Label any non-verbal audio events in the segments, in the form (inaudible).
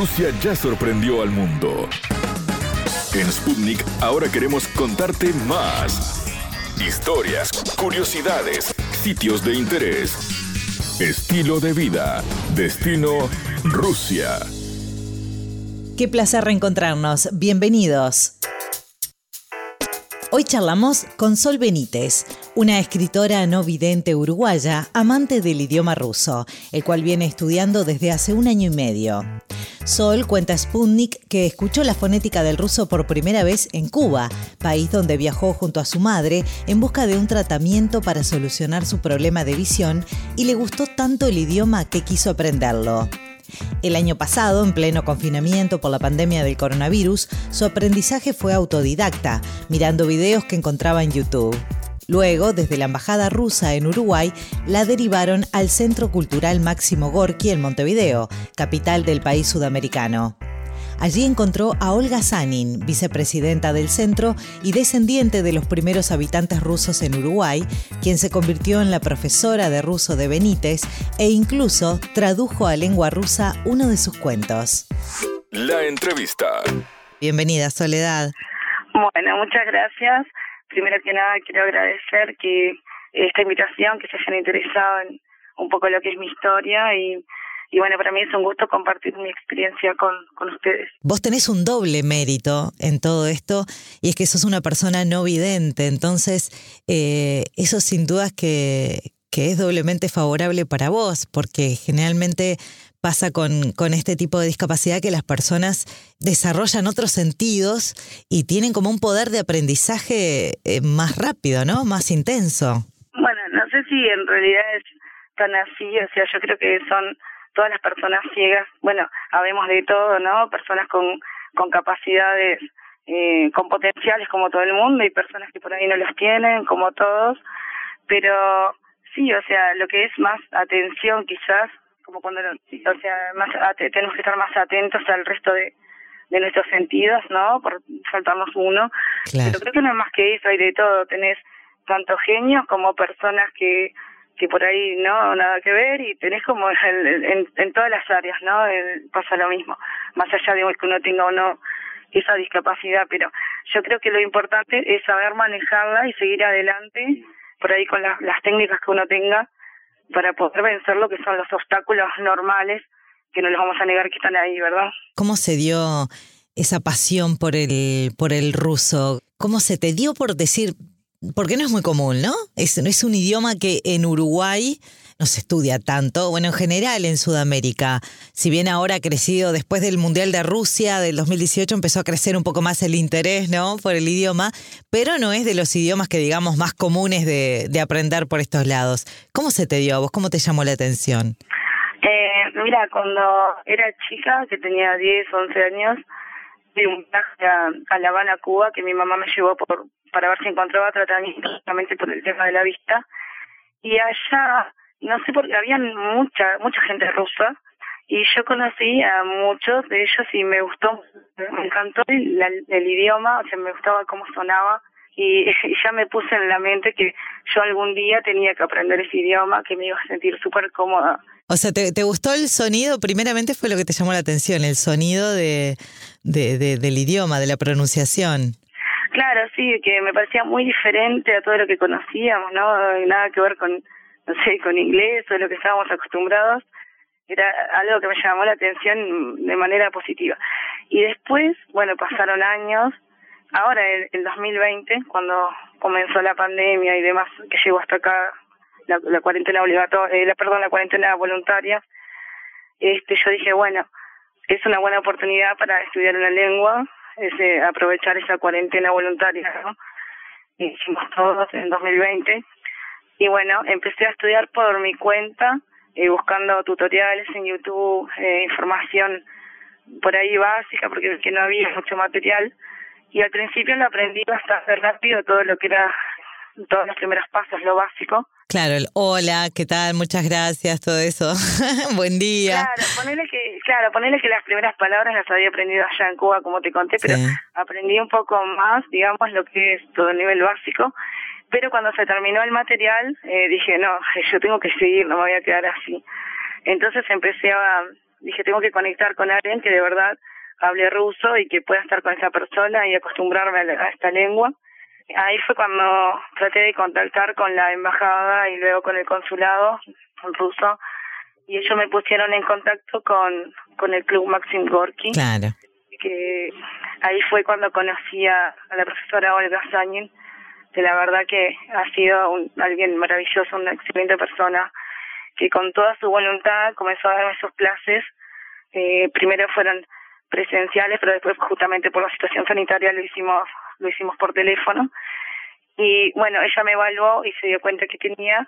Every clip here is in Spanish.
Rusia ya sorprendió al mundo. En Sputnik ahora queremos contarte más. Historias, curiosidades, sitios de interés, estilo de vida, destino Rusia. Qué placer reencontrarnos. Bienvenidos. Hoy charlamos con Sol Benítez, una escritora no vidente uruguaya, amante del idioma ruso, el cual viene estudiando desde hace un año y medio. Sol cuenta a Sputnik que escuchó la fonética del ruso por primera vez en Cuba, país donde viajó junto a su madre en busca de un tratamiento para solucionar su problema de visión y le gustó tanto el idioma que quiso aprenderlo. El año pasado, en pleno confinamiento por la pandemia del coronavirus, su aprendizaje fue autodidacta, mirando videos que encontraba en YouTube. Luego, desde la Embajada rusa en Uruguay, la derivaron al Centro Cultural Máximo Gorki en Montevideo, capital del país sudamericano. Allí encontró a Olga Sanin, vicepresidenta del centro y descendiente de los primeros habitantes rusos en Uruguay, quien se convirtió en la profesora de ruso de Benítez e incluso tradujo a lengua rusa uno de sus cuentos. La entrevista. Bienvenida, Soledad. Bueno, muchas gracias. Primero que nada, quiero agradecer que esta invitación, que se hayan interesado en un poco lo que es mi historia y y bueno, para mí es un gusto compartir mi experiencia con, ustedes. Vos tenés un doble mérito en todo esto y es que sos una persona no vidente, entonces eh, eso sin dudas que es doblemente favorable para vos, porque generalmente pasa con, con, este tipo de discapacidad que las personas desarrollan otros sentidos y tienen como un poder de aprendizaje eh, más rápido, ¿no? Más intenso. Bueno, no sé si en realidad es tan así, o sea, yo creo que son todas las personas ciegas, bueno, habemos de todo, ¿no? Personas con, con capacidades, eh, con potenciales como todo el mundo y personas que por ahí no los tienen, como todos, pero sí, o sea, lo que es más atención quizás, como cuando, o sea, más tenemos que estar más atentos al resto de, de nuestros sentidos, ¿no? Por saltarnos uno. Pero creo que no es más que eso, hay de todo, tenés tanto genios como personas que que por ahí no nada que ver y tenés como en, en todas las áreas no pasa lo mismo. Más allá de que uno tenga o no esa discapacidad pero yo creo que lo importante es saber manejarla y seguir adelante por ahí con las técnicas que uno tenga para poder vencer lo que son los obstáculos normales que no les vamos a negar que están ahí verdad cómo se dio esa pasión por el por el ruso cómo se te dio por decir porque no es muy común, ¿no? Es, es un idioma que en Uruguay no se estudia tanto, bueno, en general en Sudamérica, si bien ahora ha crecido después del Mundial de Rusia del 2018, empezó a crecer un poco más el interés, ¿no? Por el idioma, pero no es de los idiomas que digamos más comunes de, de aprender por estos lados. ¿Cómo se te dio a vos? ¿Cómo te llamó la atención? Eh, mira, cuando era chica, que tenía 10, 11 años, di un viaje a, a La Habana, Cuba, que mi mamá me llevó por para ver si encontraba tratamiento justamente por el tema de la vista. Y allá, no sé por qué, había mucha, mucha gente rusa y yo conocí a muchos de ellos y me gustó, me encantó el, el idioma, o sea, me gustaba cómo sonaba (laughs) y, ya me puse en la mente que yo algún día tenía que aprender ese idioma, que me iba a sentir súper cómoda. O sea, ¿te, ¿te, gustó el sonido? Primeramente fue lo que te llamó la atención, el sonido de, de, de del idioma, de la pronunciación. Claro, sí, que me parecía muy diferente a todo lo que conocíamos, ¿no? Nada que ver con, no sé, con inglés o lo que estábamos acostumbrados. Era algo que me llamó la atención de manera positiva. Y después, bueno, pasaron años. Ahora, en el 2020, cuando comenzó la pandemia y demás, que llegó hasta acá la, la cuarentena obligatoria, eh, la, perdón, la cuarentena voluntaria, este, yo dije, bueno, es una buena oportunidad para estudiar una lengua ese, aprovechar esa cuarentena voluntaria, ¿no? Hicimos todos en 2020. Y bueno, empecé a estudiar por mi cuenta, eh, buscando tutoriales en YouTube, eh, información por ahí básica, porque que no había mucho material. Y al principio lo aprendí bastante rápido, todo lo que era, todos los primeros pasos, lo básico. Claro, el hola, ¿qué tal? Muchas gracias, todo eso. (laughs) Buen día. Claro, ponele que, claro, ponele que las primeras palabras las había aprendido allá en Cuba, como te conté, pero aprendí un poco más, digamos, lo que es todo el nivel básico. Pero cuando se terminó el material, eh, dije, no, yo tengo que seguir, no me voy a quedar así. Entonces empecé a, dije, tengo que conectar con alguien que de verdad hable ruso y que pueda estar con esa persona y acostumbrarme a, esta lengua. Ahí fue cuando traté de contactar con la embajada y luego con el consulado ruso y ellos me pusieron en contacto con, con el club Maxim Gorky. Claro. Que ahí fue cuando conocí a, la profesora Olga Sanin, que la verdad que ha sido un, alguien maravilloso, una excelente persona, que con toda su voluntad comenzó a dar esos clases. Eh, primero fueron presenciales, pero después justamente por la situación sanitaria lo hicimos lo hicimos por teléfono. Y bueno, ella me evaluó y se dio cuenta que tenía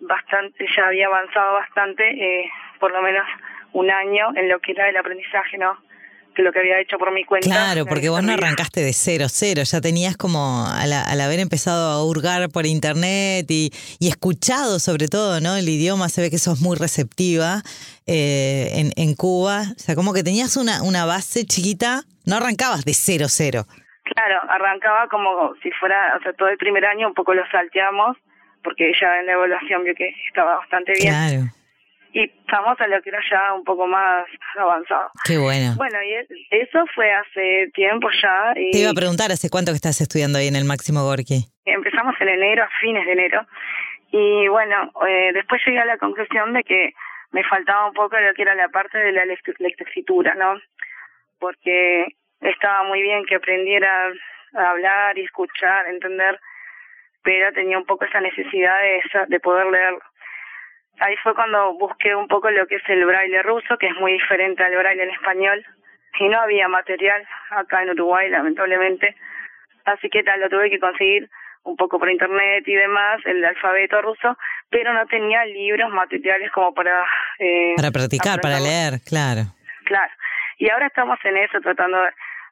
bastante, ya había avanzado bastante, eh, por lo menos un año en lo que era el aprendizaje, ¿no? Lo que había hecho por mi cuenta. Claro, porque vos no arrancaste de cero, cero, ya tenías como, al, al haber empezado a hurgar por internet y, y, escuchado sobre todo, ¿no? El idioma, se ve que sos muy receptiva eh, en, en Cuba, o sea, como que tenías una, una base chiquita, no arrancabas de cero, cero. Claro, arrancaba como si fuera, o sea, todo el primer año un poco lo salteamos, porque ella en la evaluación vio que estaba bastante bien. Claro. Y estamos a lo que era ya un poco más avanzado. Qué bueno. Bueno, y eso fue hace tiempo ya. Y Te iba a preguntar, ¿hace cuánto que estás estudiando ahí en el Máximo Gorky? Empezamos en enero, a fines de enero. Y bueno, eh, después llegué a la conclusión de que me faltaba un poco lo que era la parte de la lectoescritura, ¿no? Porque estaba muy bien que aprendiera a hablar y escuchar, entender pero tenía un poco esa necesidad de, esa, de poder leer. Ahí fue cuando busqué un poco lo que es el braille ruso, que es muy diferente al braille en español, y no había material acá en Uruguay, lamentablemente. Así que tal, lo tuve que conseguir un poco por internet y demás, el alfabeto ruso, pero no tenía libros, materiales como para... Eh, para practicar, para leer, claro. Claro. Y ahora estamos en eso, tratando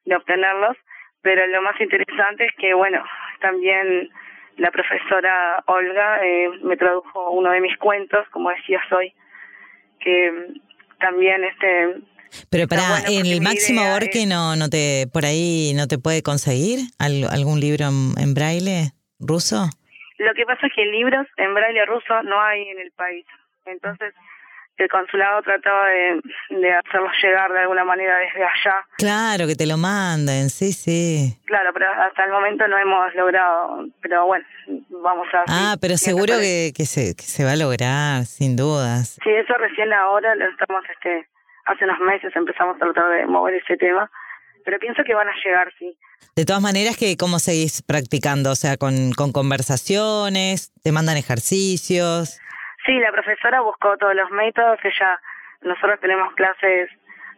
de obtenerlos, pero lo más interesante es que, bueno, también la profesora Olga eh, me tradujo uno de mis cuentos, como decías hoy, que también este pero para el máximo Orque no no te por ahí no te puede conseguir algún libro en, braille ruso. Lo que pasa es que libros en braille ruso no hay en el país. Entonces, el consulado trataba de, de hacerlos llegar de alguna manera desde allá. Claro, que te lo manden, sí, sí. Claro, pero hasta el momento no hemos logrado, pero bueno, vamos a... Ah, pero seguro que, que, se, que se va a lograr, sin dudas. Sí, eso recién ahora lo estamos, este, hace unos meses empezamos a tratar de mover ese tema, pero pienso que van a llegar, sí. De todas maneras, que ¿cómo seguís practicando? O sea, con, con conversaciones, te mandan ejercicios. Sí, la profesora buscó todos los métodos. Ella, nosotros tenemos clases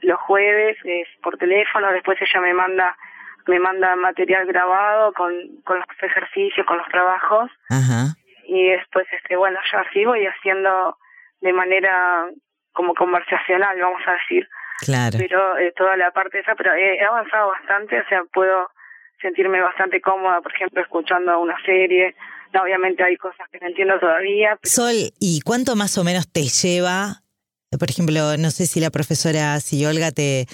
los jueves es por teléfono. Después ella me manda me manda material grabado con, con los ejercicios, con los trabajos. Ajá. Y después, este, bueno, yo así voy haciendo de manera como conversacional, vamos a decir. Claro. Pero eh, toda la parte esa, pero he avanzado bastante, o sea, puedo sentirme bastante cómoda, por ejemplo, escuchando una serie obviamente hay cosas que no entiendo todavía. Sol, ¿y cuánto más o menos te lleva? Por ejemplo, no sé si la profesora, si Olga te,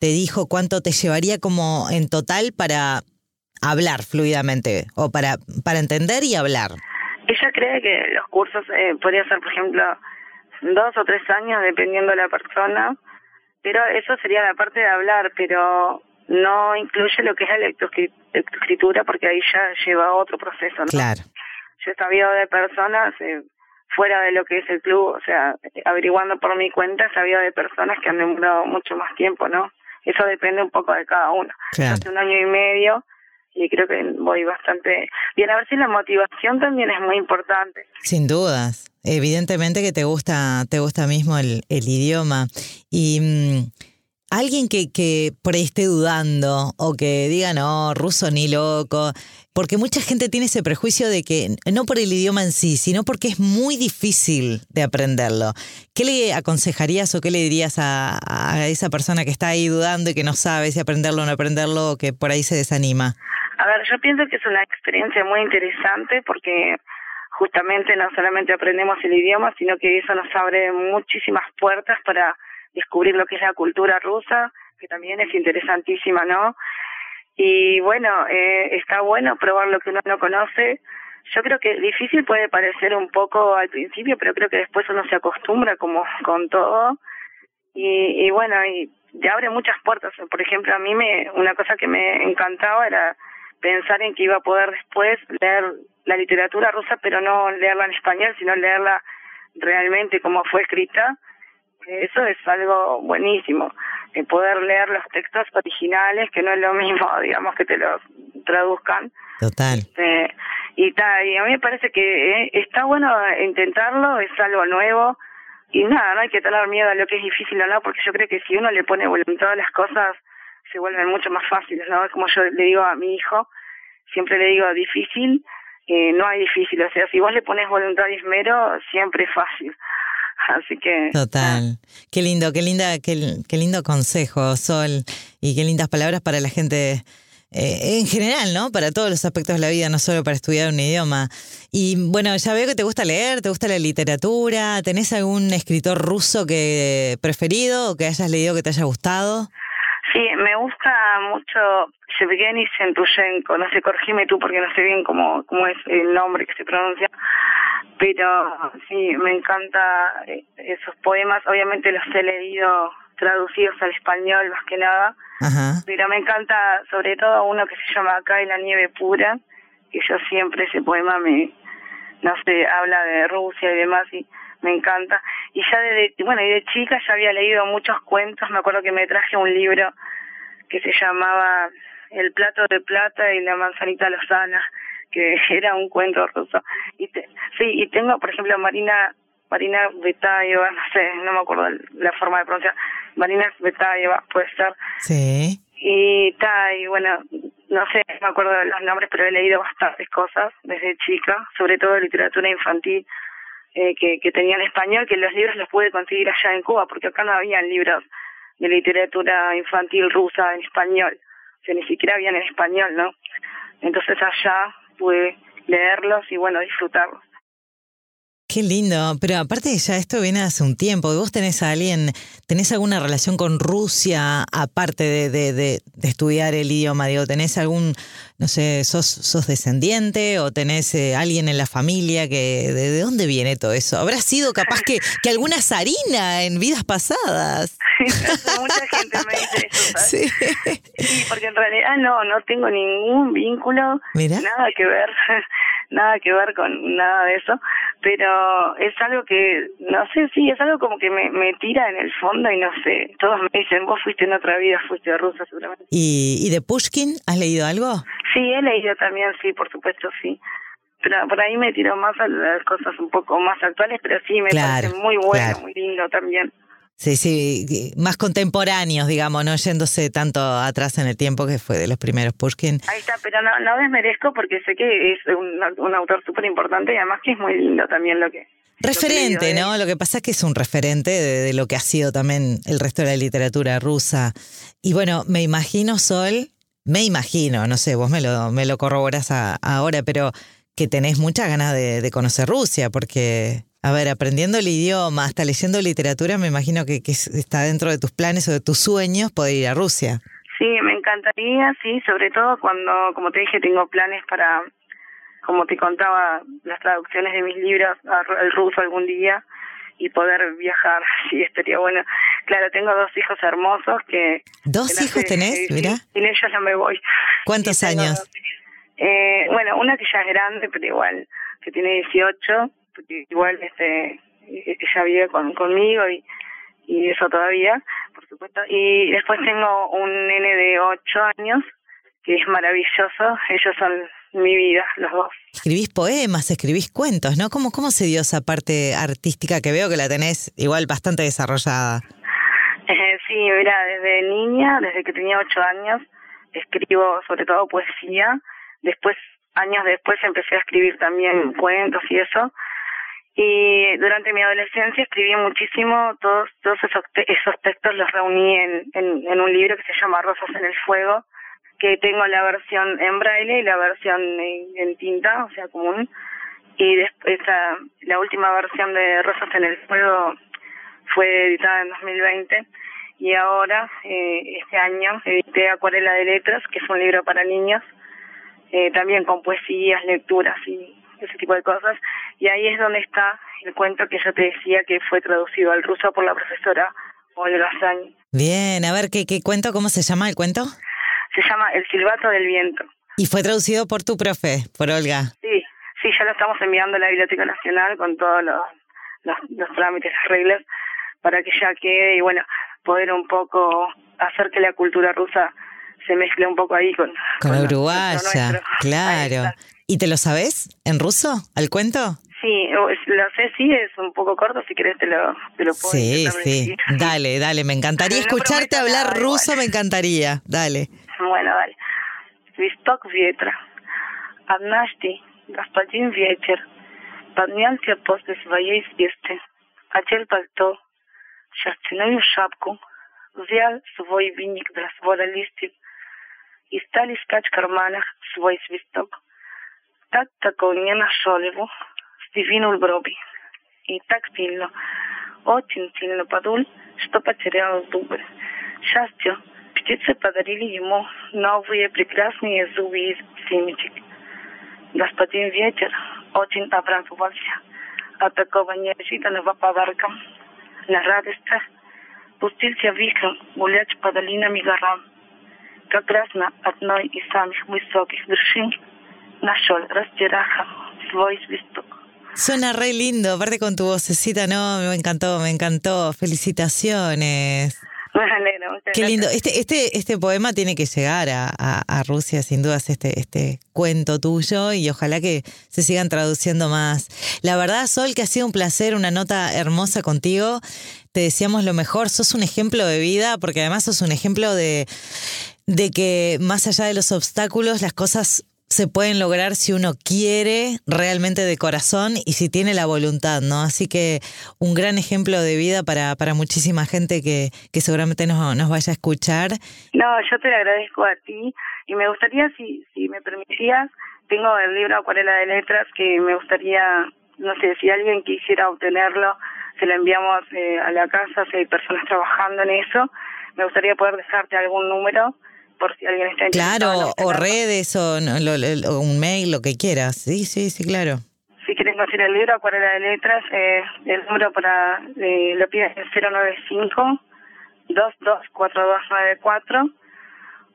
te dijo cuánto te llevaría como en total para hablar fluidamente o para, para entender y hablar. Ella cree que los cursos eh, podría ser, por ejemplo, dos o tres años dependiendo de la persona, pero eso sería la parte de hablar, pero no incluye lo que es la lectoescritura porque ahí ya lleva otro proceso. ¿no? Claro. Yo he sabido de personas eh, fuera de lo que es el club, o sea, averiguando por mi cuenta, he sabido de personas que han demorado mucho más tiempo, ¿no? Eso depende un poco de cada uno. Hace un año y medio y creo que voy bastante bien. A ver si la motivación también es muy importante. Sin dudas. Evidentemente que te gusta, te gusta mismo el, el idioma. Y mm, alguien que, que por ahí esté dudando o que diga, no, ruso ni loco, porque mucha gente tiene ese prejuicio de que, no por el idioma en sí, sino porque es muy difícil de aprenderlo. ¿Qué le aconsejarías o qué le dirías a, a esa persona que está ahí dudando y que no sabe si aprenderlo o no aprenderlo o que por ahí se desanima? A ver, yo pienso que es una experiencia muy interesante porque justamente no solamente aprendemos el idioma, sino que eso nos abre muchísimas puertas para descubrir lo que es la cultura rusa, que también es interesantísima, ¿no? Y bueno, eh, está bueno probar lo que uno no conoce. Yo creo que difícil puede parecer un poco al principio, pero creo que después uno se acostumbra como con todo. y, y bueno, y abre muchas puertas. Por ejemplo, a mí me una cosa que me encantaba era pensar en que iba a poder después leer la literatura rusa, pero no leerla en español, sino leerla realmente como fue escrita. Eso es algo buenísimo, de poder leer los textos originales, que no es lo mismo, (laughs) digamos, que te los traduzcan. Total. Este, y, ta, y a mí me parece que eh, está bueno intentarlo, es algo nuevo, y nada, no hay que tener miedo a lo que es difícil o no, porque yo creo que si uno le pone voluntad a las cosas, se vuelven mucho más fáciles, ¿no? Como yo le digo a mi hijo, siempre le digo difícil, eh, no hay difícil, o sea, si vos le pones voluntad y esmero, siempre es fácil. (laughs) Así que... Total. Qué lindo, qué linda, qué, qué lindo consejo, Sol, y qué lindas palabras para la gente eh, en general, ¿no? Para todos los aspectos de la vida, no solo para estudiar un idioma. Y bueno, ya veo que te gusta leer, te gusta la literatura. ¿Tenés algún escritor ruso que preferido o que hayas leído que te haya gustado? Sí, me gusta mucho Yevgeny Sentushenko. No sé, corregime tú porque no sé bien cómo, cómo es el nombre que se pronuncia. Pero sí, me encanta eh, esos poemas. Obviamente los he leído traducidos al español más que nada Ajá. Pero me encanta sobre todo uno que se llama Acá en la nieve pura, que yo siempre ese poema me, no sé, habla de Rusia y demás y me encanta. Y ya desde, bueno, y de chica ya había leído muchos cuentos, me acuerdo que me traje un libro que se llamaba El plato de plata y la manzanita lozana, que (laughs) era un cuento ruso. Y sí, y tengo, por ejemplo, Marina Marina Betayeva, no sé, no me acuerdo la forma de pronunciar, Marina Betayeva, puede ser. Sí. Y ta, y bueno, no sé, no me acuerdo de los nombres, pero he leído bastantes cosas desde chica, sobre todo literatura infantil eh, que, que tenía en español, que los libros los pude conseguir allá en Cuba, porque acá no habían libros de literatura infantil rusa en español, o sea, ni siquiera habían en español, ¿no? Entonces allá pude leerlos y bueno, disfrutarlos. Qué lindo, pero aparte ya esto viene hace un tiempo. ¿Vos tenés a alguien, tenés alguna relación con Rusia aparte de, de, de, estudiar el idioma? Digo, ¿tenés algún, no sé, sos, sos descendiente o tenés eh, alguien en la familia que, de, dónde viene todo eso? ¿Habrá sido capaz que, que alguna zarina en vidas pasadas? (laughs) Mucha gente me dice eso, Sí. sí. porque en realidad no, no tengo ningún vínculo, nada que ver (laughs) nada que ver con nada de eso, pero es algo que, no sé, sí, es algo como que me, me tira en el fondo y no sé, todos me dicen, vos fuiste en otra vida, fuiste rusa seguramente. ¿Y, ¿Y de Pushkin has leído algo? Sí, he leído también, sí, por supuesto, sí. Pero por ahí me tiro más a las cosas un poco más actuales, pero sí, me parece muy bueno, muy lindo también. Sí, sí, más contemporáneos, digamos, no yéndose tanto atrás en el tiempo que fue de los primeros Pushkin. Ahí está, pero no, no desmerezco porque sé que es un, un autor súper importante y además que es muy lindo también lo que... Referente, ¿no? Lo que pasa es que es un referente de, lo que ha sido también el resto de la literatura rusa. Y bueno, me imagino, Sol, me imagino, no sé, vos me lo, me lo corroborás ahora, pero que tenés muchas ganas de, de conocer Rusia, porque a ver, aprendiendo el idioma, hasta leyendo literatura, me imagino que, que está dentro de tus planes o de tus sueños poder ir a Rusia. Sí, me encantaría, sí, sobre todo cuando, como te dije, tengo planes para, como te contaba, las traducciones de mis libros al ruso algún día y poder viajar, (laughs) sí, estaría bueno. Claro, tengo dos hijos hermosos que... ¿Dos hijos tenés? Mira. Sin ellos no me voy. ¿Cuántos años? eh, bueno, una que ya es grande, pero igual, que tiene 18 igual este ella vive con, conmigo y, y eso todavía, por supuesto. Y después tengo un nene de ocho años que es maravilloso. Ellos son mi vida, los dos. Escribís poemas, escribís cuentos, ¿no? ¿Cómo, cómo se dio esa parte artística que veo que la tenés igual bastante desarrollada? Eh, sí, mira, desde niña, desde que tenía ocho años, escribo sobre todo poesía. Después, años después, empecé a escribir también cuentos y eso. Y durante mi adolescencia escribí muchísimo, todos, todos esos, esos textos los reuní en, un libro que se llama Rosas en el Fuego, que tengo la versión en braille y la versión en, tinta, o sea, común. Y después la última versión de Rosas en el Fuego fue editada en 2020 y ahora, eh, este año, edité Acuarela de Letras, que es un libro para niños, eh, también con poesías, lecturas y ese tipo de cosas. Y ahí es donde está el cuento que yo te decía que fue traducido al ruso por la profesora Olga Sañi. Bien, a ver, ¿qué, ¿qué cuento? ¿Cómo se llama el cuento? Se llama El silbato del viento. Y fue traducido por tu profe, por Olga. Sí, sí, ya lo estamos enviando a la Biblioteca Nacional con todos los, los, los trámites, las reglas, para que ya quede y bueno, poder un poco hacer que la cultura rusa se mezcle un poco ahí con, Con la con uruguaya, nuestro. Claro. está. ¿Y te lo sabes en ruso, al cuento? Sí, o- es- lo sé, sí, es un poco corto, si querés te lo, te lo puedo Sí, intentar sí. decir. (laughs) Dale, dale, me encantaría No escucharte prometo hablar nada, ruso, igual. me encantaría. Dale. Bueno, dale. Свисток ветра. Однажды господин ветер поднялся после своей свисты, одел пальто, шерстяную шапку, взял свой веник для свода листьев и стал искать в карманах свой свисток. Он не нашел его, сдвинул брови. И так сильно, очень сильно подул, что потерял зубы. Счастью, птицы подарили ему новые прекрасные зубы из семечек. Господин Ветер очень обрадовался от такого неожиданного подарка. На радость пустился вихрем гулять по долинам и горам. Как раз на одной из самых высоких вершин Voice Visto. Suena re lindo, aparte con tu vocecita, no, me encantó, me encantó. Felicitaciones. Qué lindo. Este, este, este poema tiene que llegar a, a, Rusia, sin dudas, este, este cuento tuyo, y ojalá que se sigan traduciendo más. La verdad, Sol, que ha sido un placer, una nota hermosa contigo. Te decíamos lo mejor, sos un ejemplo de vida, porque además sos un ejemplo de, de que más allá de los obstáculos, las cosas se pueden lograr si uno quiere realmente de corazón y si tiene la voluntad, ¿no? Así que un gran ejemplo de vida para, para muchísima gente que, que seguramente nos, nos vaya a escuchar. No, yo te lo agradezco a ti y me gustaría, si, si me permitías, tengo el libro Acuarela de Letras que me gustaría, no sé, si alguien quisiera obtenerlo, se lo enviamos eh, a la casa, si hay personas trabajando en eso, me gustaría poder dejarte algún número por si alguien está interesado. en Claro, o redes o, no, lo- o un mail, lo que quieras. Sí, sí, sí, claro. Si quieren conseguir el libro Acuarela de Letras, eh, el número para, eh, lo piden es 095 224294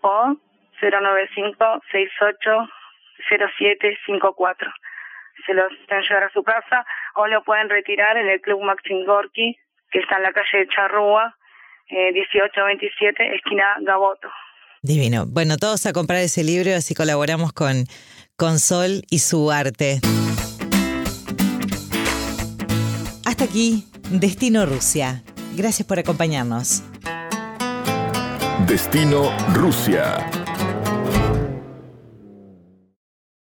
o 095 68 0754. Se los hacen llegar a su casa o lo pueden retirar en el Club Maxim Gorky, que está en la calle de Charrúa, eh, 1827, esquina Gaboto. Divino. Bueno, todos a comprar ese libro, así colaboramos con, con Sol y su arte. Hasta aquí, Destino Rusia. Gracias por acompañarnos. Destino Rusia.